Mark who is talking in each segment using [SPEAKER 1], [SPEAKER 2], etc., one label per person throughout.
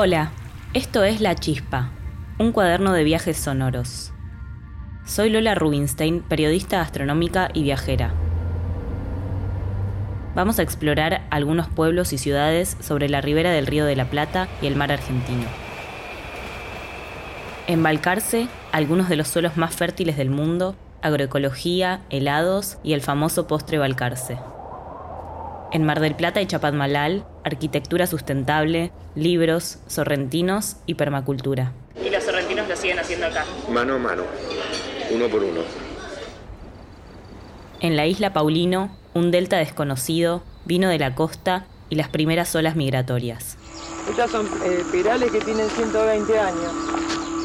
[SPEAKER 1] Hola, esto es La Chispa, un cuaderno de viajes sonoros. Soy Lola Rubinstein, periodista astronómica y viajera. Vamos a explorar algunos pueblos y ciudades sobre la ribera del Río de la Plata y el mar argentino. En Balcarce, algunos de los suelos más fértiles del mundo, agroecología, helados y el famoso postre Balcarce. En Mar del Plata y Chapadmalal, arquitectura sustentable, libros, sorrentinos y permacultura.
[SPEAKER 2] Y los sorrentinos lo siguen haciendo acá.
[SPEAKER 3] Mano a mano, uno por uno.
[SPEAKER 1] En la isla Paulino, un delta desconocido, vino de la costa y las primeras olas migratorias.
[SPEAKER 4] Estas son eh, pirales que tienen 120 años.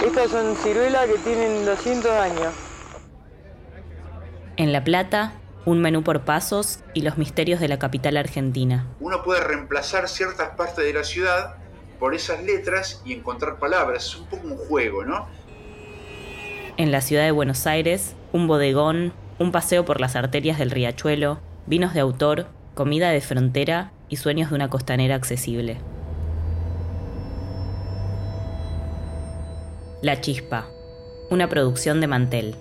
[SPEAKER 4] Estas son ciruelas que tienen 200 años.
[SPEAKER 1] En La Plata, un menú por pasos y los misterios de la capital argentina.
[SPEAKER 5] Uno puede reemplazar ciertas partes de la ciudad por esas letras y encontrar palabras. Es un poco un juego, ¿no?
[SPEAKER 1] En la ciudad de Buenos Aires, un bodegón, un paseo por las arterias del riachuelo, vinos de autor, comida de frontera y sueños de una costanera accesible. La Chispa, una producción de Mantel.